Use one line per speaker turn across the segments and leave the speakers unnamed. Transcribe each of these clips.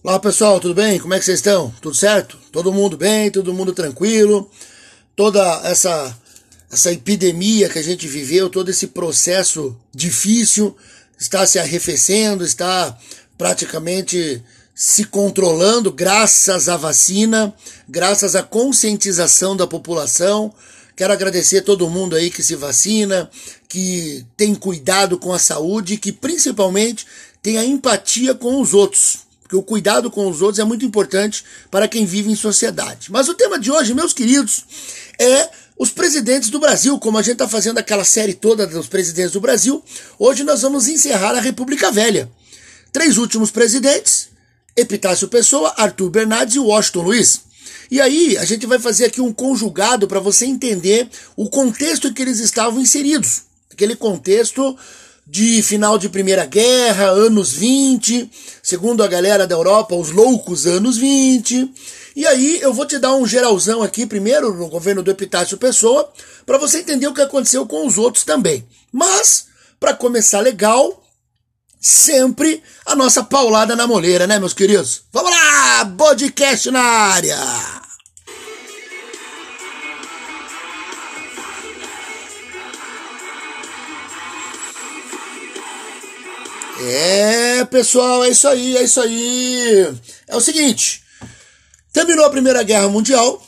Olá pessoal, tudo bem? Como é que vocês estão? Tudo certo? Todo mundo bem? Todo mundo tranquilo? Toda essa essa epidemia que a gente viveu, todo esse processo difícil está se arrefecendo, está praticamente se controlando graças à vacina, graças à conscientização da população. Quero agradecer a todo mundo aí que se vacina, que tem cuidado com a saúde, que principalmente tem a empatia com os outros. Porque o cuidado com os outros é muito importante para quem vive em sociedade. Mas o tema de hoje, meus queridos, é os presidentes do Brasil. Como a gente está fazendo aquela série toda dos presidentes do Brasil, hoje nós vamos encerrar a República Velha. Três últimos presidentes: Epitácio Pessoa, Arthur Bernardes e Washington Luiz. E aí, a gente vai fazer aqui um conjugado para você entender o contexto em que eles estavam inseridos. Aquele contexto de final de Primeira Guerra, anos 20, segundo a galera da Europa, os loucos anos 20. E aí eu vou te dar um geralzão aqui, primeiro no governo do Epitácio Pessoa, para você entender o que aconteceu com os outros também. Mas, para começar legal, sempre a nossa paulada na moleira, né, meus queridos? Vamos lá! Podcast na área! É, pessoal, é isso aí, é isso aí. É o seguinte: terminou a Primeira Guerra Mundial,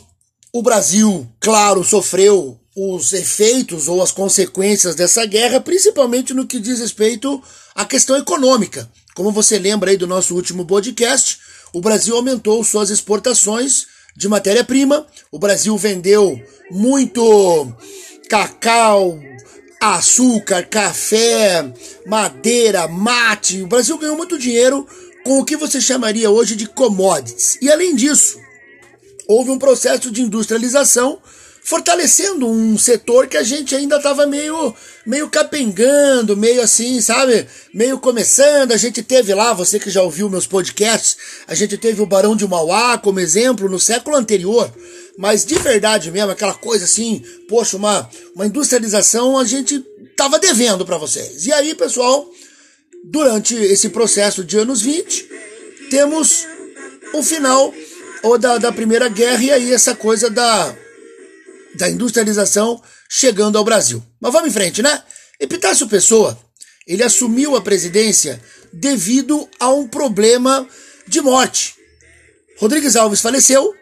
o Brasil, claro, sofreu os efeitos ou as consequências dessa guerra, principalmente no que diz respeito à questão econômica. Como você lembra aí do nosso último podcast, o Brasil aumentou suas exportações de matéria-prima, o Brasil vendeu muito cacau, açúcar, café, madeira, mate. O Brasil ganhou muito dinheiro com o que você chamaria hoje de commodities. E além disso, houve um processo de industrialização fortalecendo um setor que a gente ainda estava meio, meio capengando, meio assim, sabe? Meio começando. A gente teve lá, você que já ouviu meus podcasts, a gente teve o Barão de Mauá como exemplo no século anterior. Mas de verdade mesmo, aquela coisa assim, poxa, uma, uma industrialização a gente tava devendo para vocês. E aí, pessoal, durante esse processo de anos 20, temos o final ou da, da Primeira Guerra e aí essa coisa da da industrialização chegando ao Brasil. Mas vamos em frente, né? Epitácio Pessoa, ele assumiu a presidência devido a um problema de morte. Rodrigues Alves faleceu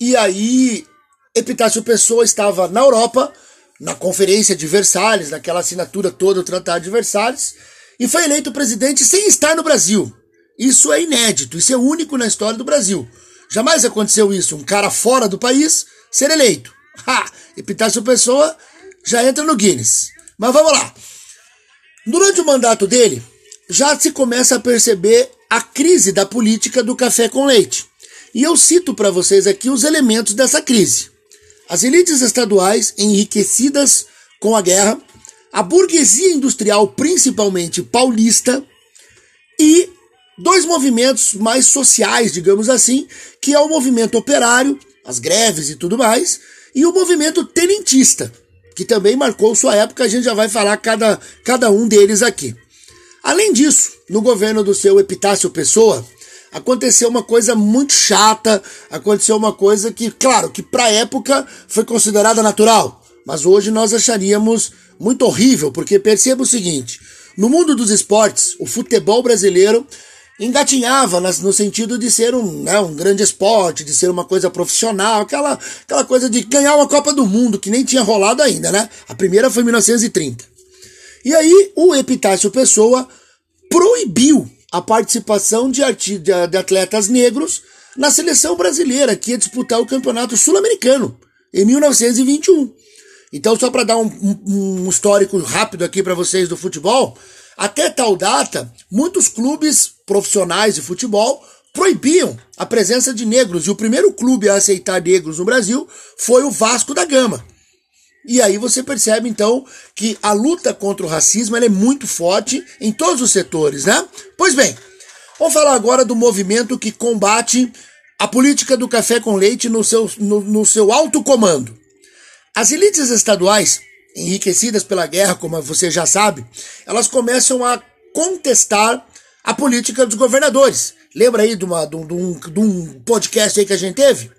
e aí Epitácio Pessoa estava na Europa, na Conferência de Versalhes, naquela assinatura toda do Tratado de Versalhes, e foi eleito presidente sem estar no Brasil. Isso é inédito, isso é único na história do Brasil. Jamais aconteceu isso, um cara fora do país ser eleito. Ha! Epitácio Pessoa já entra no Guinness. Mas vamos lá. Durante o mandato dele, já se começa a perceber a crise da política do café com leite. E eu cito para vocês aqui os elementos dessa crise. As elites estaduais enriquecidas com a guerra, a burguesia industrial, principalmente paulista, e dois movimentos mais sociais, digamos assim, que é o movimento operário, as greves e tudo mais, e o movimento tenentista, que também marcou sua época, a gente já vai falar cada, cada um deles aqui. Além disso, no governo do seu Epitácio Pessoa, aconteceu uma coisa muito chata, aconteceu uma coisa que, claro, que para época foi considerada natural, mas hoje nós acharíamos muito horrível, porque perceba o seguinte: no mundo dos esportes, o futebol brasileiro engatinhava no sentido de ser um, né, um grande esporte, de ser uma coisa profissional, aquela, aquela coisa de ganhar uma Copa do Mundo, que nem tinha rolado ainda, né? A primeira foi em 1930. E aí o Epitácio Pessoa proibiu a participação de, de atletas negros na seleção brasileira, que ia disputar o campeonato sul-americano em 1921. Então, só para dar um, um, um histórico rápido aqui para vocês do futebol, até tal data, muitos clubes profissionais de futebol proibiam a presença de negros e o primeiro clube a aceitar negros no Brasil foi o Vasco da Gama. E aí você percebe então que a luta contra o racismo é muito forte em todos os setores, né? Pois bem, vamos falar agora do movimento que combate a política do café com leite no seu, no, no seu alto comando. As elites estaduais enriquecidas pela guerra, como você já sabe, elas começam a contestar a política dos governadores. Lembra aí de, uma, de, um, de um podcast aí que a gente teve?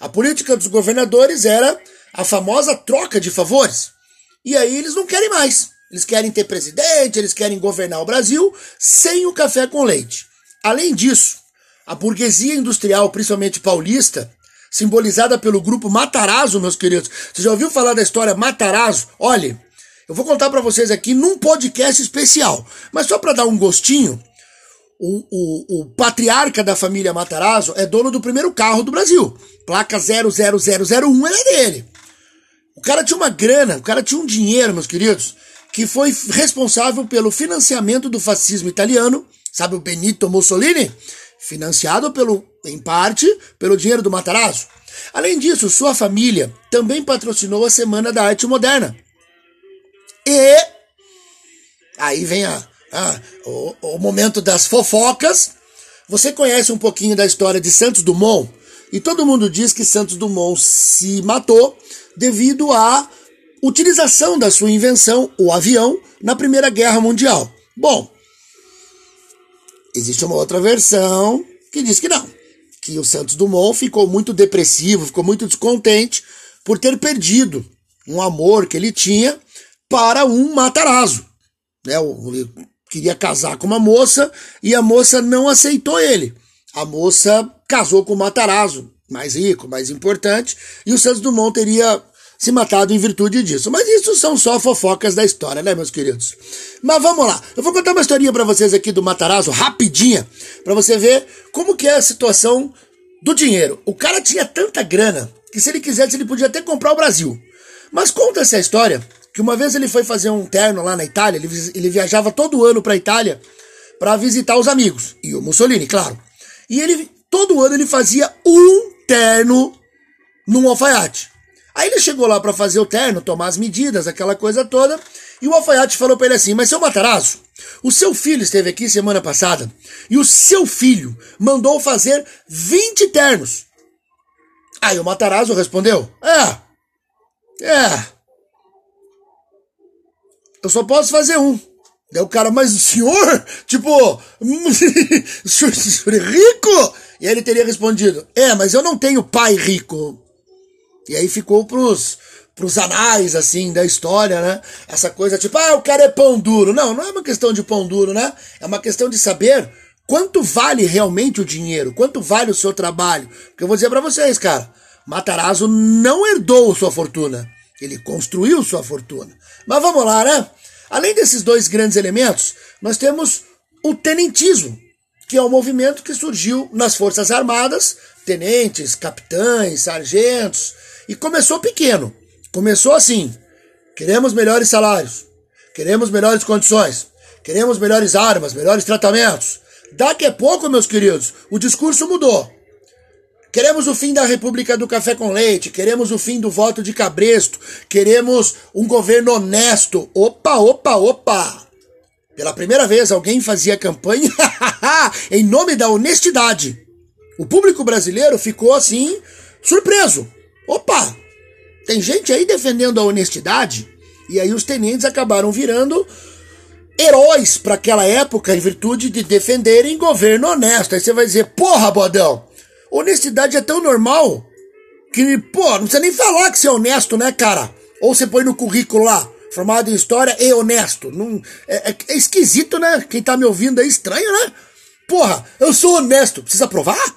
A política dos governadores era a famosa troca de favores. E aí eles não querem mais. Eles querem ter presidente, eles querem governar o Brasil sem o café com leite. Além disso, a burguesia industrial, principalmente paulista, simbolizada pelo grupo Matarazzo, meus queridos. Você já ouviu falar da história Matarazzo? Olha, eu vou contar para vocês aqui num podcast especial, mas só para dar um gostinho, o, o, o, patriarca da família Matarazzo é dono do primeiro carro do Brasil. Placa 00001 era dele. O cara tinha uma grana, o cara tinha um dinheiro, meus queridos, que foi responsável pelo financiamento do fascismo italiano, sabe o Benito Mussolini? Financiado pelo, em parte pelo dinheiro do Matarazzo. Além disso, sua família também patrocinou a Semana da Arte Moderna. E aí vem a, a o, o momento das fofocas. Você conhece um pouquinho da história de Santos Dumont? E todo mundo diz que Santos Dumont se matou devido à utilização da sua invenção, o avião, na Primeira Guerra Mundial. Bom, existe uma outra versão que diz que não, que o Santos Dumont ficou muito depressivo, ficou muito descontente por ter perdido um amor que ele tinha para um Matarazzo. Né? Ele queria casar com uma moça e a moça não aceitou ele. A moça casou com o Matarazzo, mais rico, mais importante, e o Santos Dumont teria se matado em virtude disso. Mas isso são só fofocas da história, né, meus queridos? Mas vamos lá. Eu vou contar uma historinha para vocês aqui do Matarazzo, rapidinha, para você ver como que é a situação do dinheiro. O cara tinha tanta grana que se ele quisesse ele podia até comprar o Brasil. Mas conta essa história que uma vez ele foi fazer um terno lá na Itália, ele, ele viajava todo ano para Itália para visitar os amigos e o Mussolini, claro. E ele todo ano ele fazia um terno num alfaiate. Aí ele chegou lá para fazer o terno, tomar as medidas, aquela coisa toda, e o alfaiate falou para ele assim: Mas seu Matarazzo, o seu filho esteve aqui semana passada e o seu filho mandou fazer 20 ternos. Aí o Matarazzo respondeu: É, é, eu só posso fazer um. Daí o cara, mas o senhor, tipo, é rico? E ele teria respondido: É, mas eu não tenho pai rico. E aí ficou pros, pros anais, assim, da história, né? Essa coisa tipo, ah, o cara é pão duro. Não, não é uma questão de pão duro, né? É uma questão de saber quanto vale realmente o dinheiro, quanto vale o seu trabalho. Porque eu vou dizer para vocês, cara, Matarazzo não herdou sua fortuna. Ele construiu sua fortuna. Mas vamos lá, né? Além desses dois grandes elementos, nós temos o tenentismo, que é um movimento que surgiu nas Forças Armadas, tenentes, capitães, sargentos, e começou pequeno. Começou assim: queremos melhores salários, queremos melhores condições, queremos melhores armas, melhores tratamentos. Daqui a pouco, meus queridos, o discurso mudou. Queremos o fim da República do Café com Leite, queremos o fim do voto de cabresto, queremos um governo honesto. Opa, opa, opa! Pela primeira vez, alguém fazia campanha em nome da honestidade. O público brasileiro ficou assim, surpreso. Opa! Tem gente aí defendendo a honestidade? E aí os tenentes acabaram virando heróis para aquela época em virtude de defenderem governo honesto. Aí você vai dizer, porra, bodão, honestidade é tão normal que, pô, não precisa nem falar que você é honesto, né, cara? Ou você põe no currículo lá, formado em história e honesto. Não, é, é, é, esquisito, né? Quem tá me ouvindo é estranho, né? Porra, eu sou honesto. Precisa provar?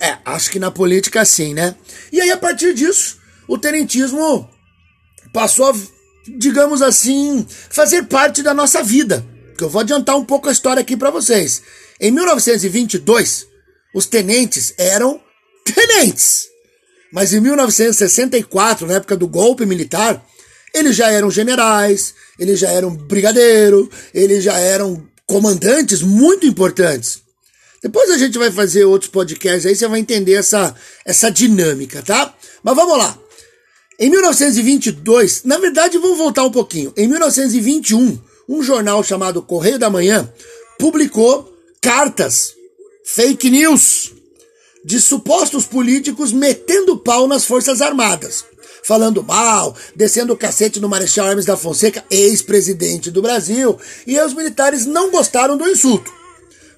É, acho que na política sim, né? E aí, a partir disso, o tenentismo passou a, digamos assim, fazer parte da nossa vida. Que eu vou adiantar um pouco a história aqui para vocês. Em 1922, os tenentes eram tenentes. Mas em 1964, na época do golpe militar, eles já eram generais, eles já eram brigadeiro, eles já eram comandantes muito importantes. Depois a gente vai fazer outros podcasts aí, você vai entender essa, essa dinâmica, tá? Mas vamos lá. Em 1922, na verdade, vamos voltar um pouquinho. Em 1921, um jornal chamado Correio da Manhã publicou cartas, fake news, de supostos políticos metendo pau nas Forças Armadas falando mal, descendo o cacete no Marechal Hermes da Fonseca, ex-presidente do Brasil, e os militares não gostaram do insulto.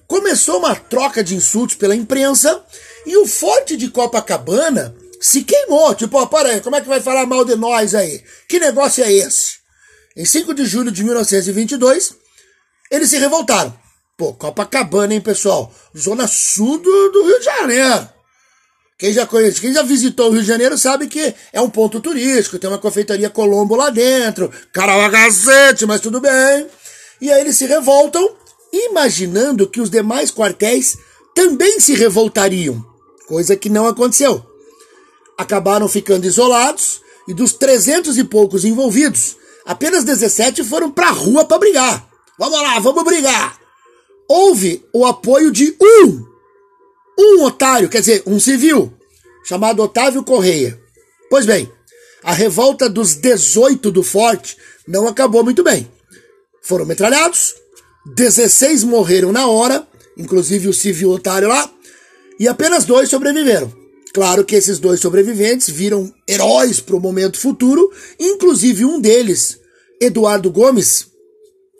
começou uma troca de insultos pela imprensa e o forte de Copacabana se queimou. Tipo, ó, para aí, como é que vai falar mal de nós aí? Que negócio é esse? Em 5 de julho de 1922, eles se revoltaram. Pô, Copacabana, hein, pessoal? Zona sul do, do Rio de Janeiro. Quem já conhece, quem já visitou o Rio de Janeiro sabe que é um ponto turístico, tem uma confeitaria Colombo lá dentro, cara cacete, mas tudo bem. E aí eles se revoltam, imaginando que os demais quartéis também se revoltariam, coisa que não aconteceu. Acabaram ficando isolados e dos 300 e poucos envolvidos, apenas 17 foram pra rua para brigar. Vamos lá, vamos brigar. Houve o apoio de um, um otário, quer dizer, um civil, chamado Otávio Correia. Pois bem, a revolta dos 18 do Forte não acabou muito bem. Foram metralhados, 16 morreram na hora, inclusive o civil otário lá, e apenas dois sobreviveram. Claro que esses dois sobreviventes viram heróis para o momento futuro, inclusive um deles, Eduardo Gomes,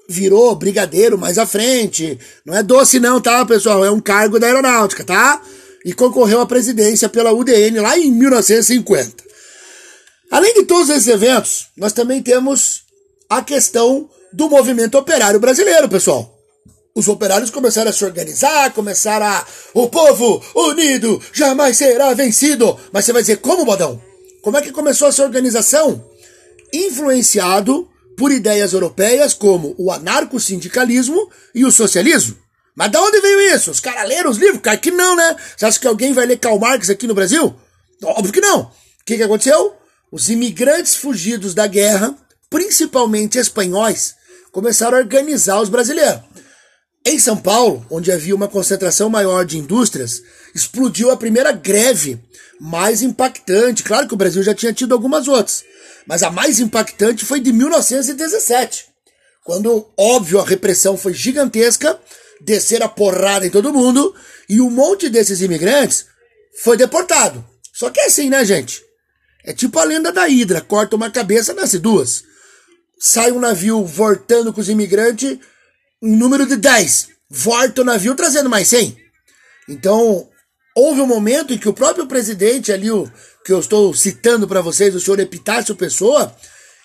virou brigadeiro mais à frente. Não é doce não, tá, pessoal? É um cargo da aeronáutica, tá? E concorreu à presidência pela UDN lá em 1950. Além de todos esses eventos, nós também temos a questão do movimento operário brasileiro, pessoal. Os operários começaram a se organizar, começaram a. O povo unido jamais será vencido. Mas você vai dizer, como, Bodão? Como é que começou essa organização? Influenciado por ideias europeias como o anarco-sindicalismo e o socialismo. Mas de onde veio isso? Os caras leram os livros? Cara, que não, né? Você acha que alguém vai ler Karl Marx aqui no Brasil? Óbvio que não. O que, que aconteceu? Os imigrantes fugidos da guerra, principalmente espanhóis, começaram a organizar os brasileiros. Em São Paulo, onde havia uma concentração maior de indústrias, explodiu a primeira greve mais impactante. Claro que o Brasil já tinha tido algumas outras, mas a mais impactante foi de 1917, quando, óbvio, a repressão foi gigantesca, descer a porrada em todo mundo e um monte desses imigrantes foi deportado. Só que é assim, né, gente? É tipo a lenda da Hidra, corta uma cabeça, nasce duas. Sai um navio voltando com os imigrantes, em número de 10. Volta o navio trazendo mais 100. Então, houve um momento em que o próprio presidente ali, o que eu estou citando para vocês, o senhor Epitácio Pessoa,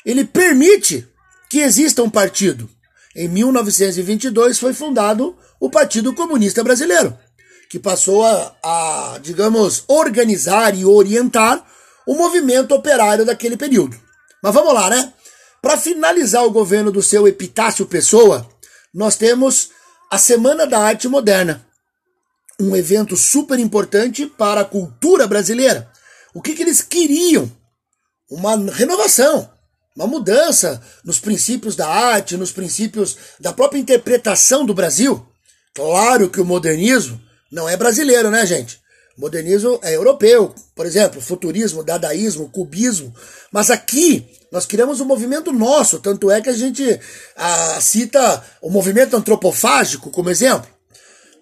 ele permite que exista um partido. Em 1922 foi fundado o Partido Comunista Brasileiro, que passou a, a digamos, organizar e orientar o movimento operário daquele período. Mas vamos lá, né? Para finalizar o governo do seu Epitácio Pessoa, nós temos a Semana da Arte Moderna, um evento super importante para a cultura brasileira. O que, que eles queriam? Uma renovação, uma mudança nos princípios da arte, nos princípios da própria interpretação do Brasil. Claro que o modernismo não é brasileiro, né, gente? O modernismo é europeu, por exemplo, futurismo, dadaísmo, cubismo. Mas aqui nós criamos um movimento nosso, tanto é que a gente ah, cita o movimento antropofágico como exemplo.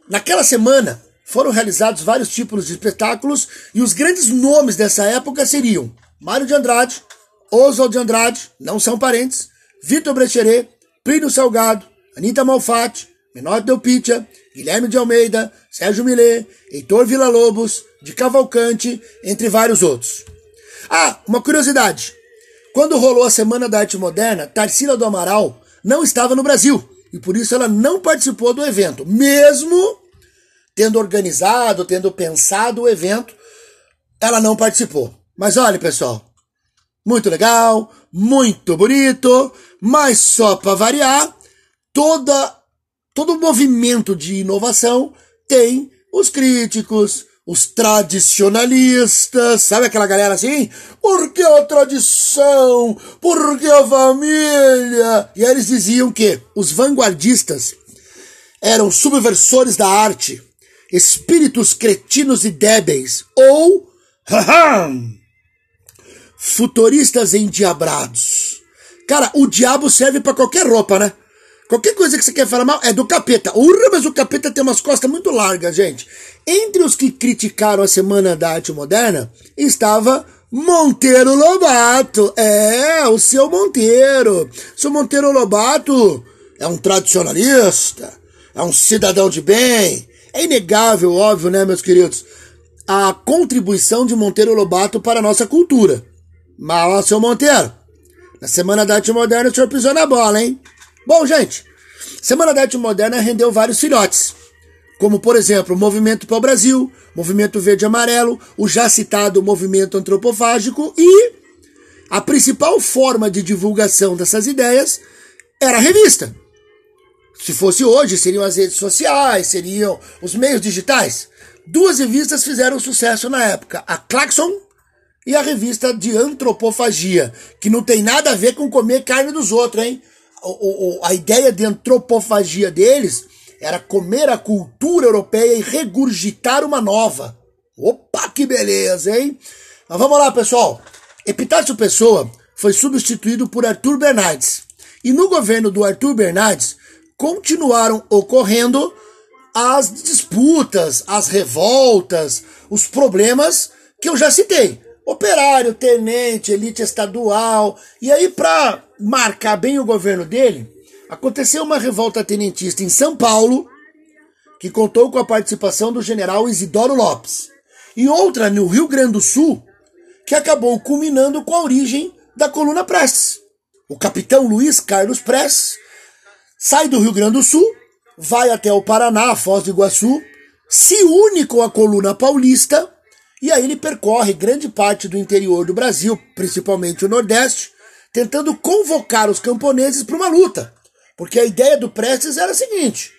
Naquela semana foram realizados vários tipos de espetáculos e os grandes nomes dessa época seriam Mário de Andrade, Oswald de Andrade, não são parentes, Vitor Brecheret, Plínio Salgado, Anitta Malfatti, Menor Del Pitia, Guilherme de Almeida, Sérgio Millet, Heitor Villa-Lobos, de Cavalcante, entre vários outros. Ah, uma curiosidade. Quando rolou a Semana da Arte Moderna, Tarsila do Amaral não estava no Brasil e por isso ela não participou do evento, mesmo tendo organizado, tendo pensado o evento, ela não participou. Mas olha, pessoal, muito legal, muito bonito, mas só para variar, toda todo movimento de inovação tem os críticos, os tradicionalistas, sabe aquela galera assim? Porque a tradição, porque a família. E aí eles diziam que os vanguardistas eram subversores da arte, espíritos cretinos e débeis, ou futuristas endiabrados. Cara, o diabo serve para qualquer roupa, né? Qualquer coisa que você quer falar mal é do capeta. Urra, mas o capeta tem umas costas muito largas, gente. Entre os que criticaram a Semana da Arte Moderna estava Monteiro Lobato. É, o seu Monteiro. Seu Monteiro Lobato é um tradicionalista. é um cidadão de bem. É inegável, óbvio, né, meus queridos, a contribuição de Monteiro Lobato para a nossa cultura. Mas, ó, seu Monteiro, na Semana da Arte Moderna o senhor pisou na bola, hein? Bom, gente, Semana da Arte Moderna rendeu vários filhotes, como, por exemplo, o Movimento para o Brasil, Movimento Verde Amarelo, o já citado Movimento Antropofágico e a principal forma de divulgação dessas ideias era a revista. Se fosse hoje, seriam as redes sociais, seriam os meios digitais. Duas revistas fizeram sucesso na época: a Claxon e a revista de antropofagia, que não tem nada a ver com comer carne dos outros, hein? A ideia de antropofagia deles era comer a cultura europeia e regurgitar uma nova. Opa, que beleza, hein? Mas vamos lá, pessoal. Epitácio Pessoa foi substituído por Arthur Bernardes. E no governo do Arthur Bernardes continuaram ocorrendo as disputas, as revoltas, os problemas que eu já citei. Operário, tenente, elite estadual. E aí, para marcar bem o governo dele, aconteceu uma revolta tenentista em São Paulo, que contou com a participação do general Isidoro Lopes. E outra no Rio Grande do Sul, que acabou culminando com a origem da coluna Prestes. O capitão Luiz Carlos Prestes sai do Rio Grande do Sul, vai até o Paraná, Foz do Iguaçu, se une com a coluna paulista e aí ele percorre grande parte do interior do Brasil, principalmente o Nordeste, tentando convocar os camponeses para uma luta. Porque a ideia do Prestes era a seguinte: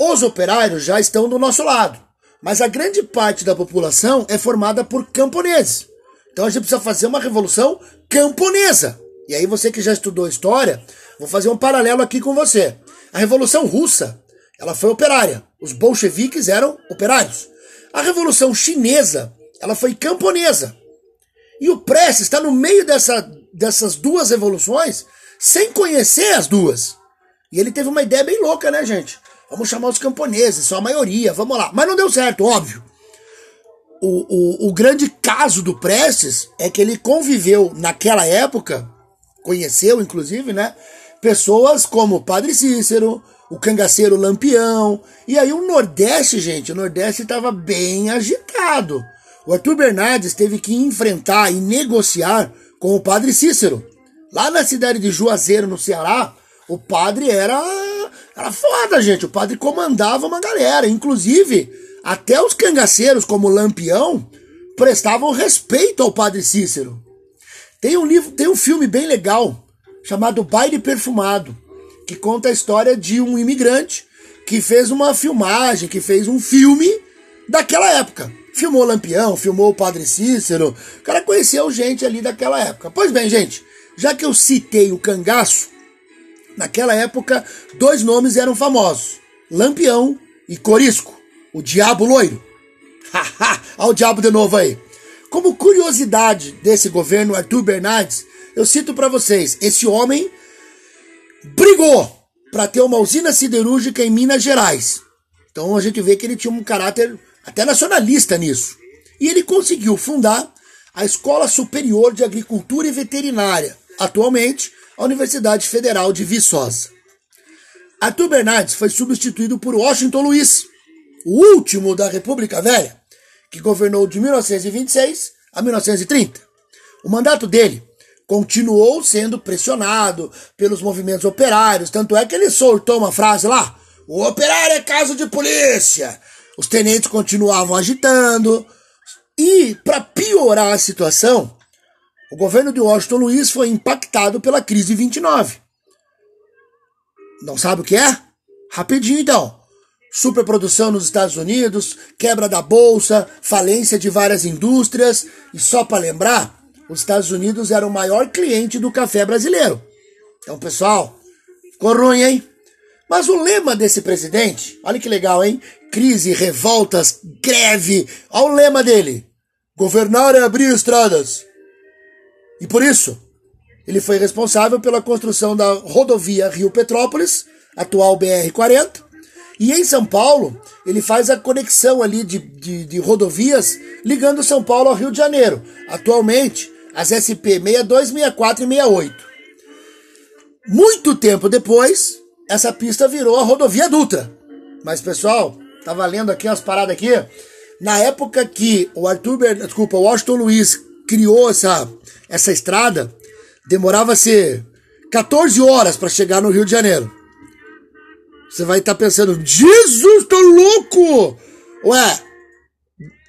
os operários já estão do nosso lado, mas a grande parte da população é formada por camponeses. Então a gente precisa fazer uma revolução camponesa. E aí você que já estudou história, vou fazer um paralelo aqui com você. A Revolução Russa, ela foi operária. Os bolcheviques eram operários. A Revolução Chinesa, ela foi camponesa. E o Prestes está no meio dessa, dessas duas revoluções sem conhecer as duas. E ele teve uma ideia bem louca, né, gente? Vamos chamar os camponeses, são a maioria, vamos lá. Mas não deu certo, óbvio. O, o, o grande caso do Prestes é que ele conviveu naquela época, conheceu inclusive, né? Pessoas como o Padre Cícero, o cangaceiro Lampião. E aí o Nordeste, gente, o Nordeste estava bem agitado. O Arthur Bernardes teve que enfrentar e negociar com o Padre Cícero. Lá na cidade de Juazeiro, no Ceará, o padre era era foda, gente. O padre comandava uma galera, inclusive até os cangaceiros como Lampião prestavam respeito ao Padre Cícero. Tem um livro, tem um filme bem legal chamado Baile Perfumado, que conta a história de um imigrante que fez uma filmagem, que fez um filme daquela época. Filmou Lampião, filmou o Padre Cícero. O cara conheceu gente ali daquela época. Pois bem, gente, já que eu citei o cangaço, naquela época dois nomes eram famosos: Lampião e Corisco, o Diabo Loiro. Haha, olha o diabo de novo aí. Como curiosidade desse governo Arthur Bernardes, eu cito para vocês: esse homem brigou para ter uma usina siderúrgica em Minas Gerais. Então a gente vê que ele tinha um caráter até nacionalista nisso. E ele conseguiu fundar a Escola Superior de Agricultura e Veterinária, atualmente a Universidade Federal de Viçosa. Arthur Bernardes foi substituído por Washington Luiz, o último da República Velha, que governou de 1926 a 1930. O mandato dele continuou sendo pressionado pelos movimentos operários, tanto é que ele soltou uma frase lá: o operário é caso de polícia. Os tenentes continuavam agitando. E, para piorar a situação, o governo de Washington Luiz foi impactado pela crise 29. Não sabe o que é? Rapidinho então. Superprodução nos Estados Unidos, quebra da bolsa, falência de várias indústrias. E só para lembrar, os Estados Unidos era o maior cliente do café brasileiro. Então, pessoal, ficou ruim, hein? Mas o lema desse presidente, olha que legal, hein? Crise, revoltas, greve. Olha o lema dele: governar é abrir estradas. E por isso, ele foi responsável pela construção da rodovia Rio Petrópolis, atual BR-40, e em São Paulo, ele faz a conexão ali de, de, de, rodovias ligando São Paulo ao Rio de Janeiro. Atualmente, as SP 62, 64 e 68. Muito tempo depois, essa pista virou a rodovia Dutra. Mas, pessoal, tava lendo aqui umas paradas aqui. Na época que o Arthur, desculpa, o Washington Luiz criou essa, essa estrada, demorava-se 14 horas para chegar no Rio de Janeiro. Você vai estar tá pensando, Jesus, tô louco! Ué,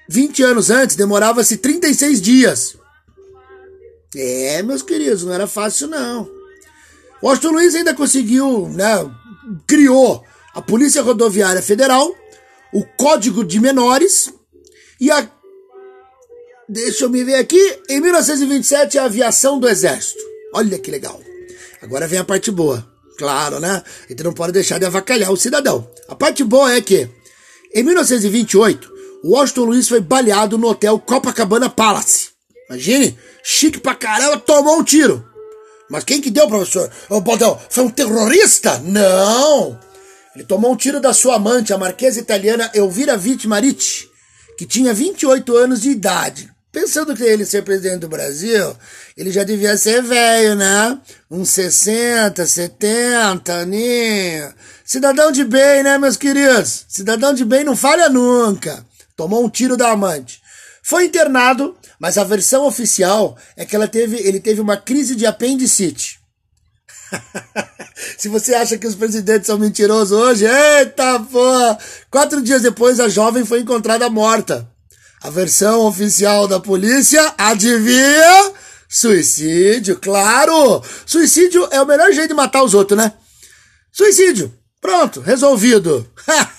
20 anos antes demorava-se 36 dias. É, meus queridos, não era fácil não. Washington Luiz ainda conseguiu, né, criou a Polícia Rodoviária Federal, o Código de Menores e a Deixa eu me ver aqui, em 1927 a aviação do Exército. Olha que legal. Agora vem a parte boa. Claro, né? A gente não pode deixar de avacalhar o cidadão. A parte boa é que, em 1928, Washington Luiz foi baleado no hotel Copacabana Palace. Imagine, chique pra caramba, tomou um tiro. Mas quem que deu, professor? O Baldão, foi um terrorista? Não! Ele tomou um tiro da sua amante, a marquesa italiana Elvira Vitti Maritti, que tinha 28 anos de idade. Pensando que ele ser presidente do Brasil, ele já devia ser velho, né? Uns 60, 70 aninho. Cidadão de bem, né, meus queridos? Cidadão de bem não falha nunca. Tomou um tiro da amante. Foi internado, mas a versão oficial é que ela teve, ele teve uma crise de apendicite. Se você acha que os presidentes são mentirosos hoje, eita porra! Quatro dias depois, a jovem foi encontrada morta. A versão oficial da polícia, adivinha? Suicídio, claro! Suicídio é o melhor jeito de matar os outros, né? Suicídio! Pronto, resolvido!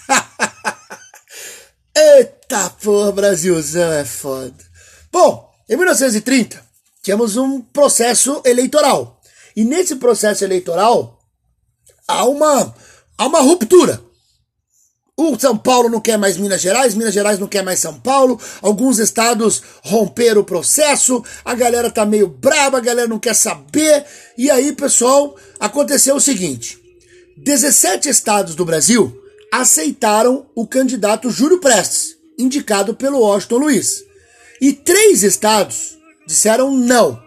Eita porra, Brasilzão é foda. Bom, em 1930, tínhamos um processo eleitoral. E nesse processo eleitoral, há uma, há uma ruptura. O São Paulo não quer mais Minas Gerais, Minas Gerais não quer mais São Paulo, alguns estados romperam o processo, a galera tá meio braba, a galera não quer saber. E aí, pessoal, aconteceu o seguinte: 17 estados do Brasil aceitaram o candidato Júlio Prestes, indicado pelo Washington Luiz. E três estados disseram não.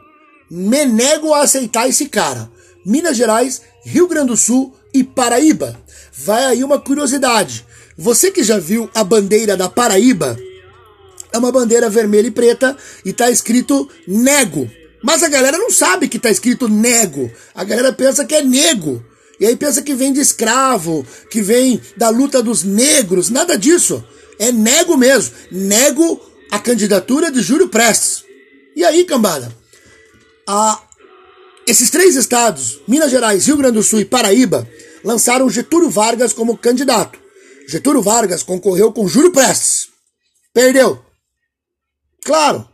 Me nego a aceitar esse cara. Minas Gerais, Rio Grande do Sul e Paraíba. Vai aí uma curiosidade. Você que já viu a bandeira da Paraíba, é uma bandeira vermelha e preta e tá escrito nego. Mas a galera não sabe que tá escrito nego. A galera pensa que é nego. E aí pensa que vem de escravo, que vem da luta dos negros. Nada disso. É nego mesmo. Nego a candidatura de Júlio Prestes. E aí, cambada? A, esses três estados, Minas Gerais, Rio Grande do Sul e Paraíba, lançaram Getúlio Vargas como candidato. Getúlio Vargas concorreu com Júlio Prestes. Perdeu. Claro,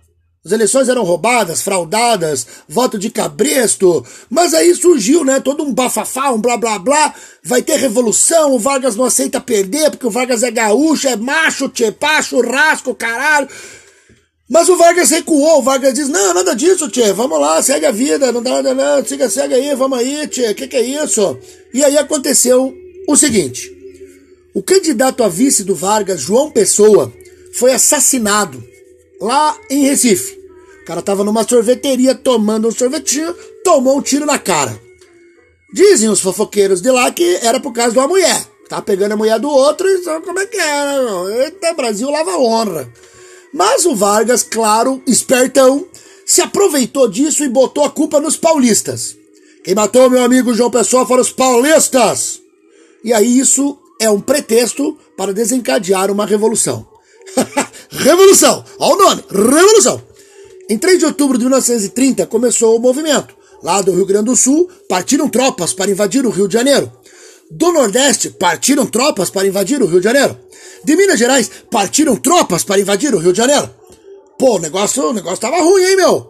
as eleições eram roubadas, fraudadas, voto de cabresto, mas aí surgiu, né, todo um bafafá, um blá blá blá, vai ter revolução, o Vargas não aceita perder, porque o Vargas é gaúcho, é macho, tchepá, churrasco, caralho. Mas o Vargas recuou, o Vargas diz, não, nada disso, tchê, vamos lá, segue a vida, não dá nada não, siga, segue aí, vamos aí, tchê, que que é isso? E aí aconteceu o seguinte, o candidato a vice do Vargas, João Pessoa, foi assassinado lá em Recife. O cara tava numa sorveteria tomando um sorvetinho, tomou um tiro na cara. Dizem os fofoqueiros de lá que era por causa de uma mulher. Tá pegando a mulher do outro e sabe como é que é, né? Eita, Brasil lava honra. Mas o Vargas, claro, espertão, se aproveitou disso e botou a culpa nos paulistas. Quem matou meu amigo João Pessoa foram os paulistas. E aí isso é um pretexto para desencadear uma revolução. revolução! Olha o nome! Revolução! Em 3 de outubro de 1930 começou o movimento. Lá do Rio Grande do Sul partiram tropas para invadir o Rio de Janeiro. Do Nordeste partiram tropas para invadir o Rio de Janeiro. De Minas Gerais partiram tropas para invadir o Rio de Janeiro. Pô, o negócio, o negócio tava ruim, hein, meu?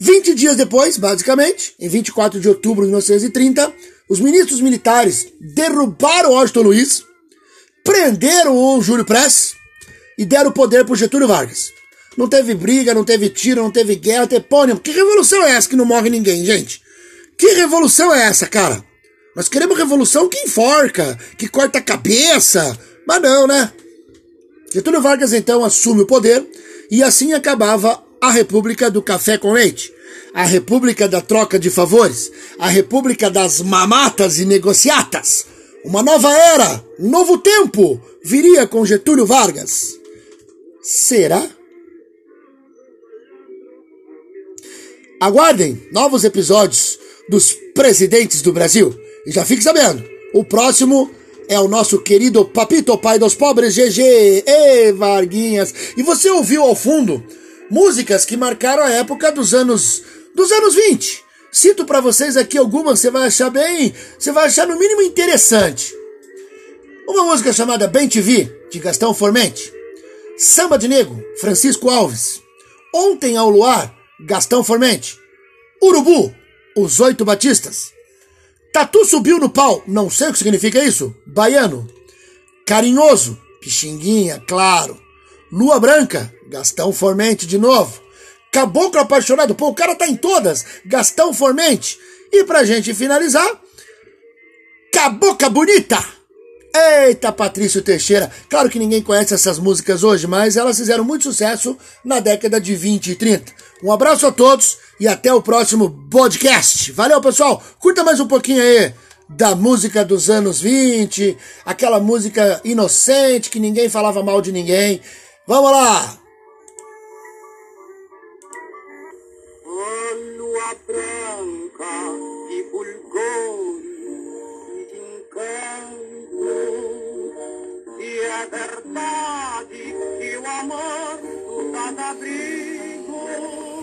20 dias depois, basicamente, em 24 de outubro de 1930, os ministros militares derrubaram Washington Luiz, prenderam o Júlio Press e deram o poder para Getúlio Vargas. Não teve briga, não teve tiro, não teve guerra, não teve pônei. Que revolução é essa que não morre ninguém, gente? Que revolução é essa, cara? Nós queremos revolução que enforca, que corta a cabeça. Mas não, né? Getúlio Vargas então assume o poder e assim acabava a República do Café com Leite a república da troca de favores, a república das mamatas e negociatas, Uma nova era, um novo tempo viria com Getúlio Vargas. Será? Aguardem novos episódios dos presidentes do Brasil. E já fique sabendo, o próximo é o nosso querido Papito Pai dos Pobres GG. Ê, Varguinhas! E você ouviu ao fundo músicas que marcaram a época dos anos dos anos 20. Cito para vocês aqui algumas, você vai achar bem, você vai achar no mínimo interessante. Uma música chamada Bem TV, de Gastão Formente. Samba de Negro, Francisco Alves. Ontem ao Luar, Gastão Formente. Urubu, Os Oito Batistas. Tatu subiu no pau, não sei o que significa isso. Baiano. Carinhoso, Pixinguinha, claro. Lua Branca, Gastão Formente de novo. Caboclo Apaixonado, pô, o cara tá em todas. Gastão Formente. E pra gente finalizar, Caboca Bonita. Eita, Patrício Teixeira. Claro que ninguém conhece essas músicas hoje, mas elas fizeram muito sucesso na década de 20 e 30. Um abraço a todos e até o próximo podcast. Valeu, pessoal. Curta mais um pouquinho aí da música dos anos 20, aquela música inocente que ninguém falava mal de ninguém. Vamos lá!
Verdade e o amor do cada